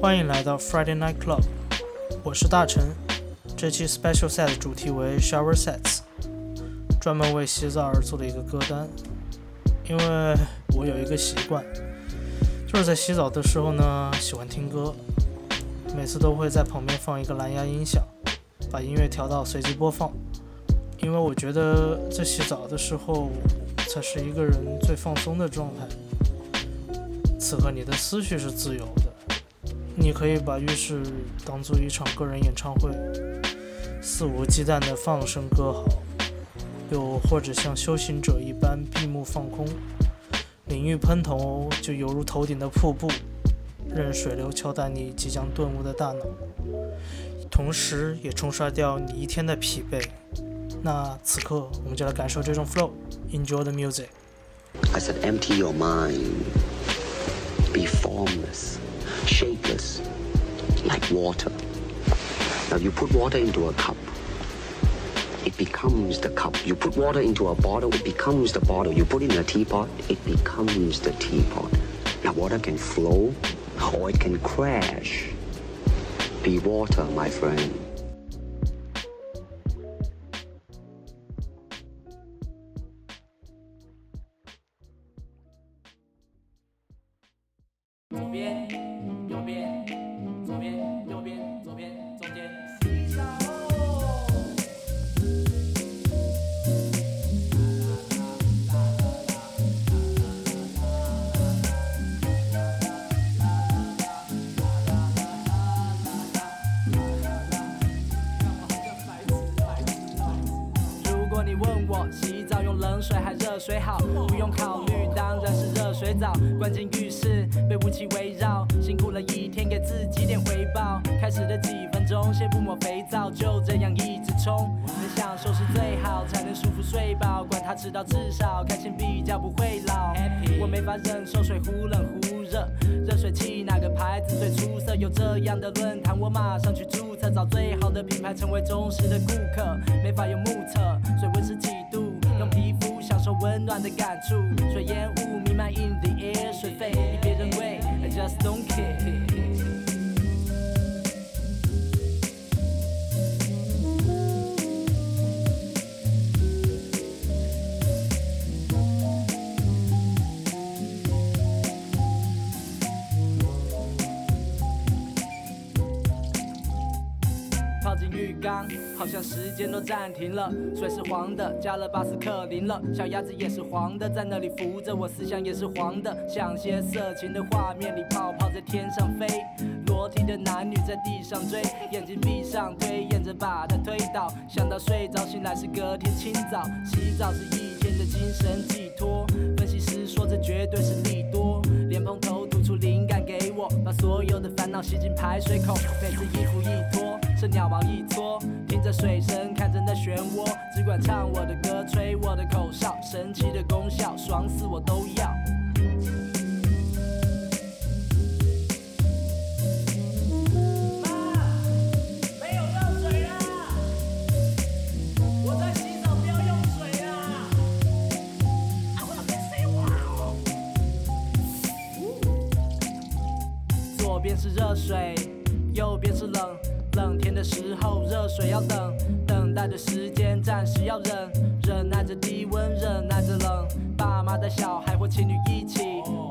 欢迎来到 Friday Night Club，我是大陈。这期 Special Set 主题为 Shower Sets，专门为洗澡而做的一个歌单。因为我有一个习惯，就是在洗澡的时候呢，喜欢听歌，每次都会在旁边放一个蓝牙音响，把音乐调到随机播放。因为我觉得在洗澡的时候，才是一个人最放松的状态。此刻你的思绪是自由的。你可以把浴室当做一场个人演唱会，肆无忌惮地放声歌嚎；又或者像修行者一般闭目放空，淋浴喷头就犹如头顶的瀑布，任水流敲打你即将顿悟的大脑，同时也冲刷掉你一天的疲惫。那此刻，我们就来感受这种 flow，enjoy the music。I said empty your mind, be formless. shapeless, like water. Now you put water into a cup, it becomes the cup. You put water into a bottle, it becomes the bottle. You put it in a teapot, it becomes the teapot. Now water can flow or it can crash. Be water, my friend. 时间都暂停了，水是黄的，加了巴斯克林了，小鸭子也是黄的，在那里浮着，我思想也是黄的，想些色情的画面里，泡泡在天上飞，裸体的男女在地上追，眼睛闭上，推演着把它推倒，想到睡着醒来是隔天清早，洗澡是一天的精神寄托，分析师说这绝对是利多，莲蓬头吐出灵感给我，把所有的烦恼吸进排水口，每次衣服一脱。是鸟毛一撮，听着水声，看着那漩涡，只管唱我的歌，吹我的口哨，神奇的功效，爽死我都要。妈，没有热水了，我在洗澡，不要用水啊！啊，我要开水，哇哦左边是热水，右边是冷。冷天的时候，热水要等，等待的时间暂时要忍，忍耐着低温，忍耐着冷。爸妈带小孩或情侣一起，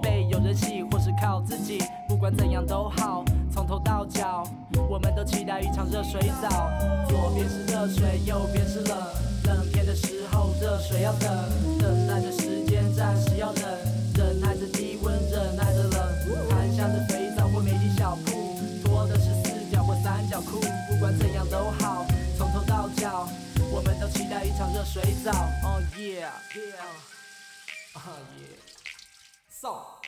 被有人洗或是靠自己，不管怎样都好，从头到脚，我们都期待一场热水澡。左边是热水，右边是冷，冷天的时候，热水要等，等待的时间暂时要忍，忍待一场热水澡。Oh yeah, yeah, oh yeah, so.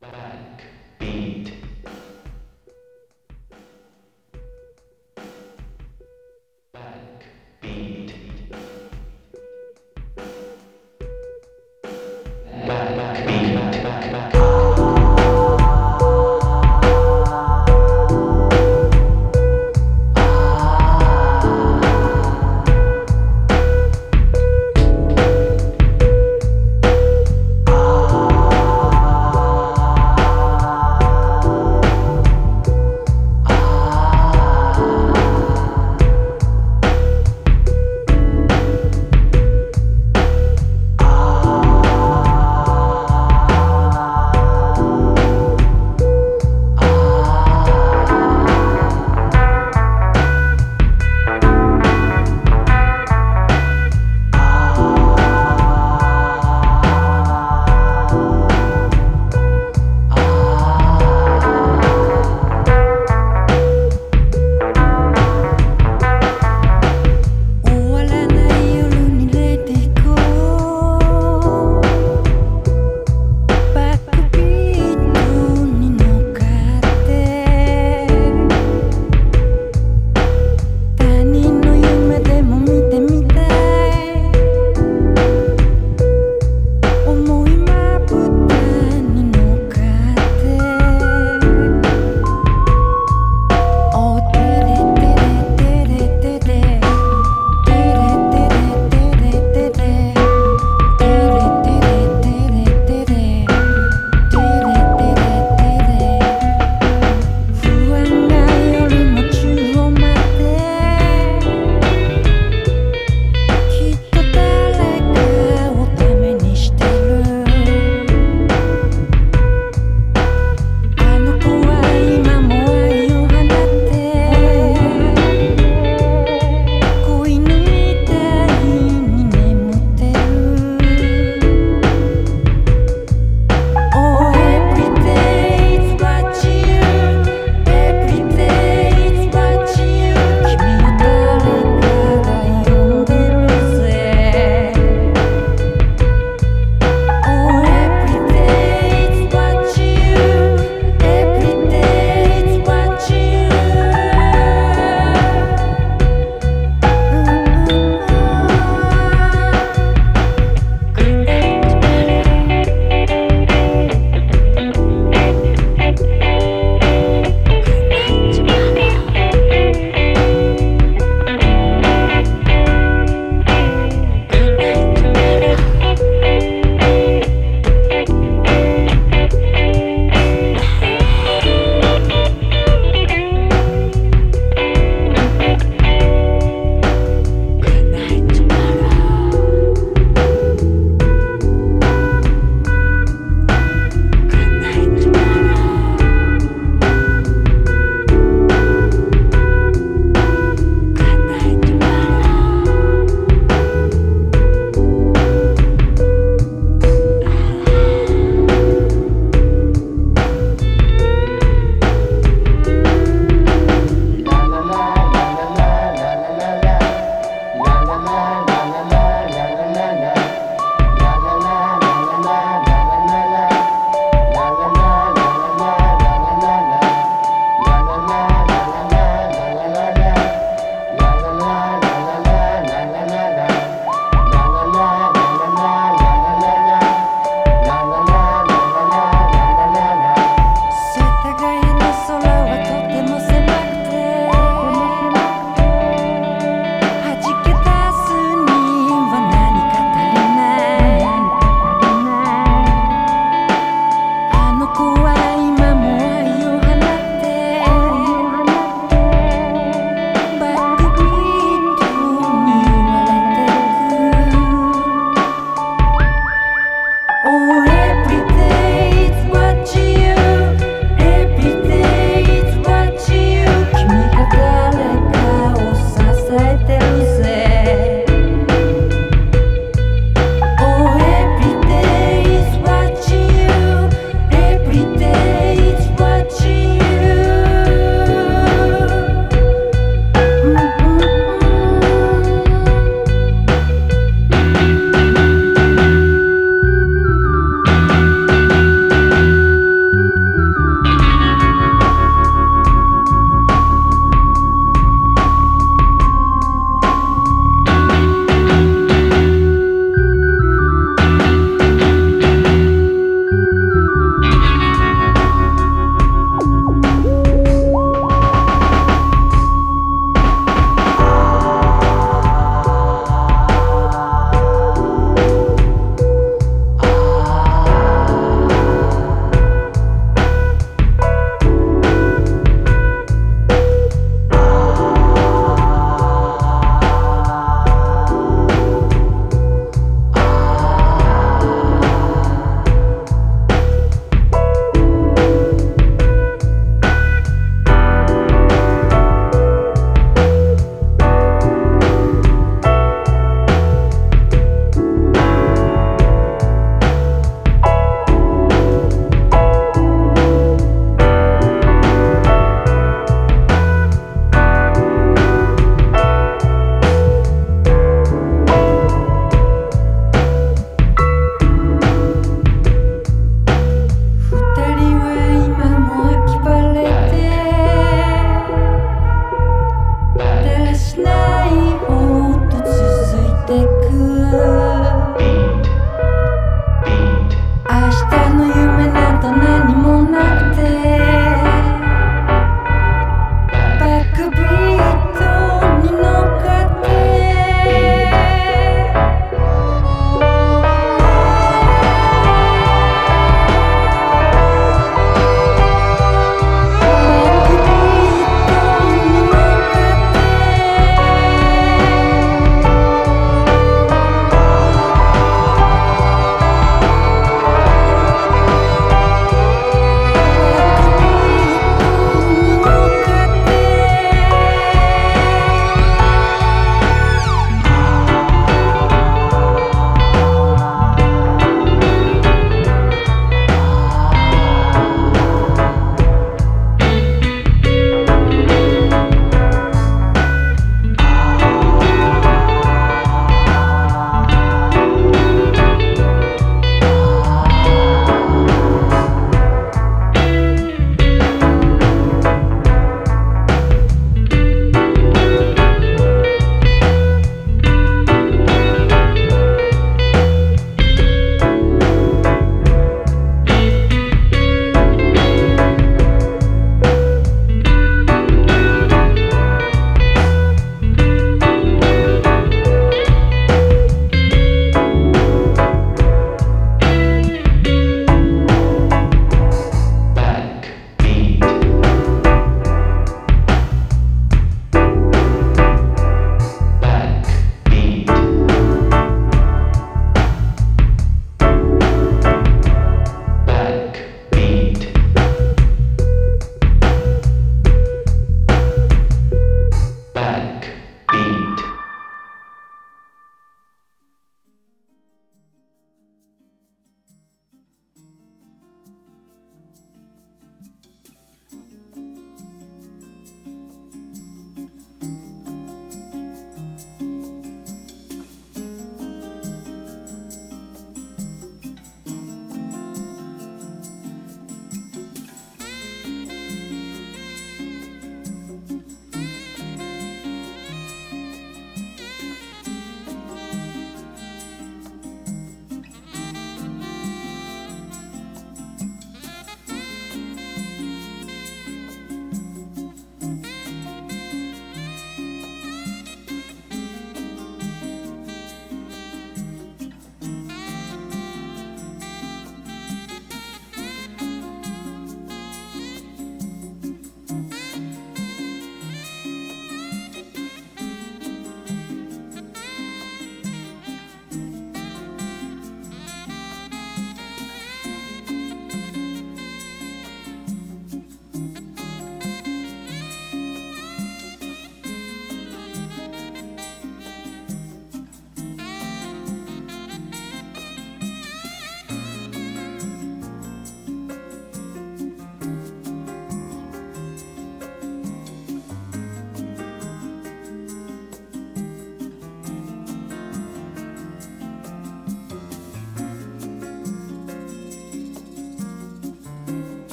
Black bead.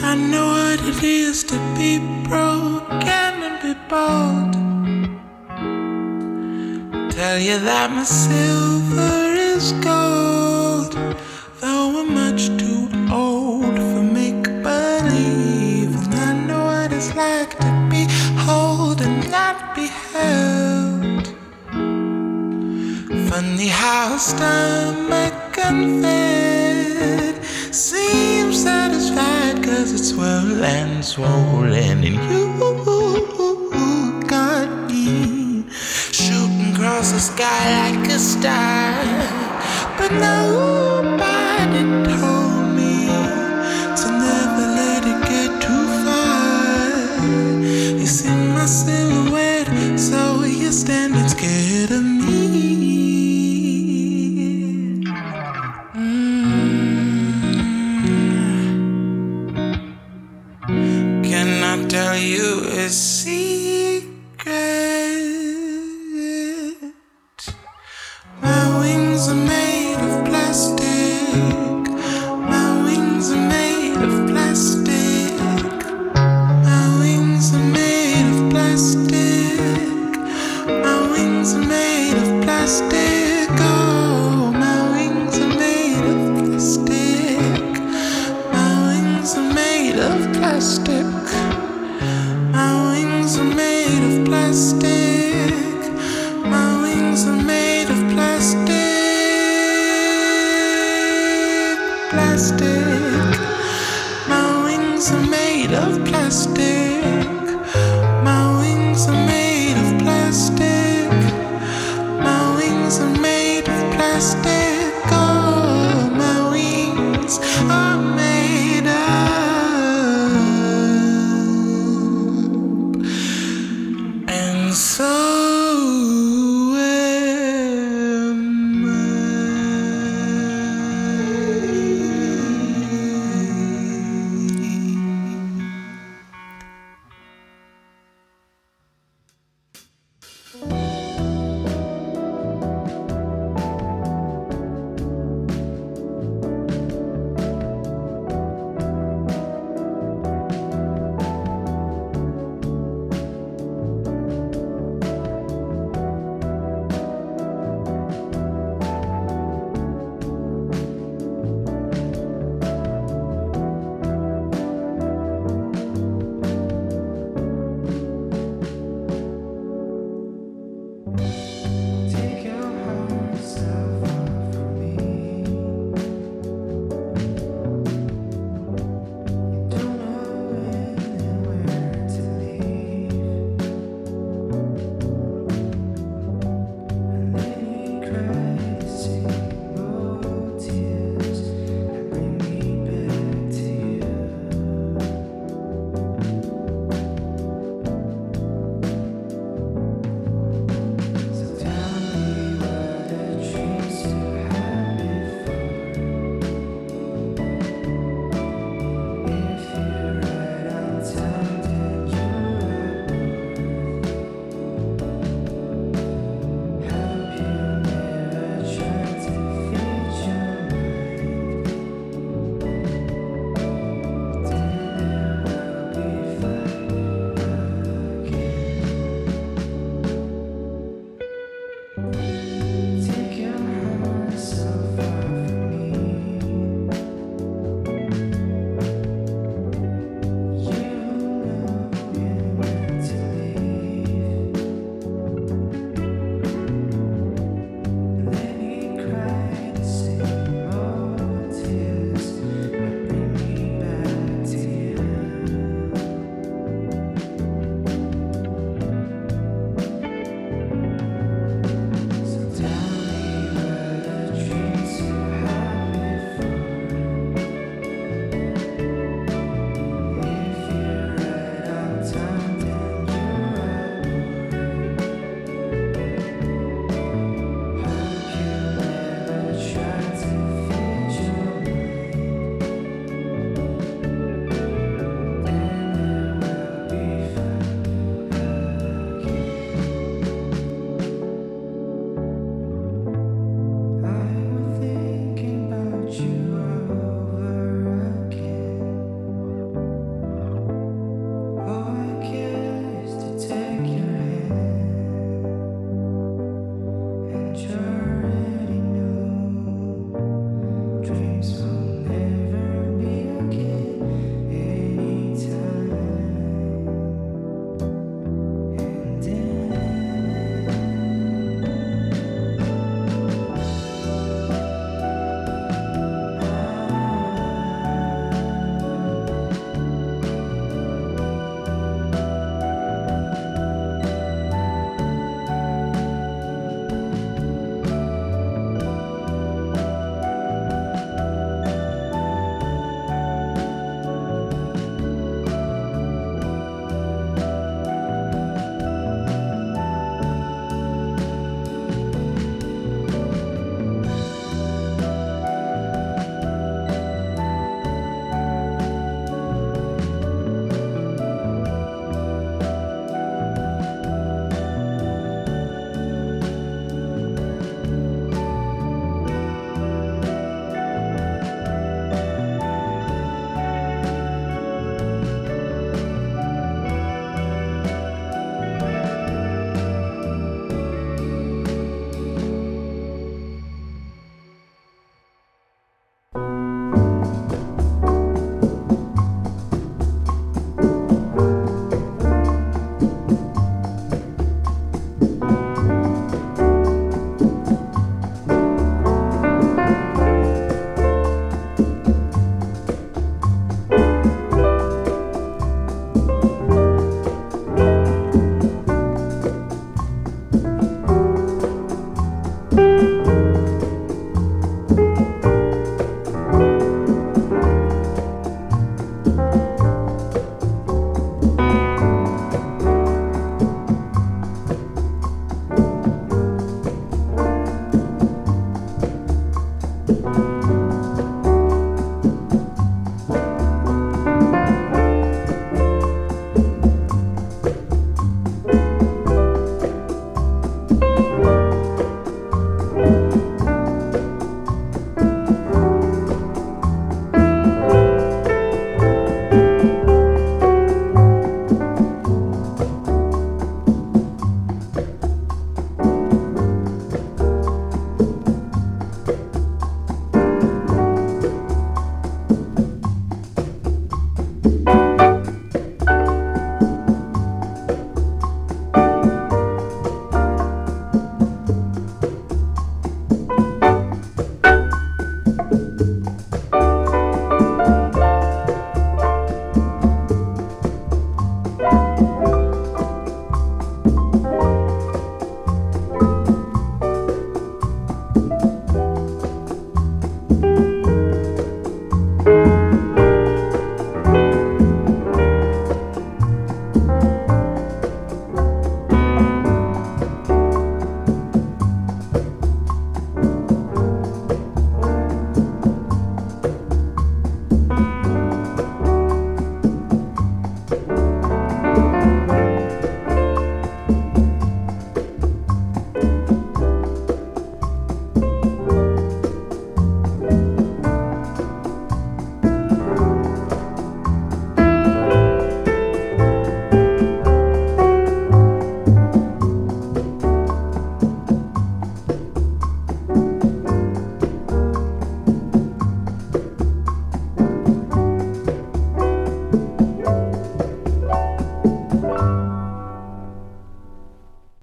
I know what it is to be broke and be bold. Tell you that my silver is gold, though I'm much too old for make believe. And I know what it's like to be whole and not be held. Funny how stomach seems satisfied cause it's and swollen and you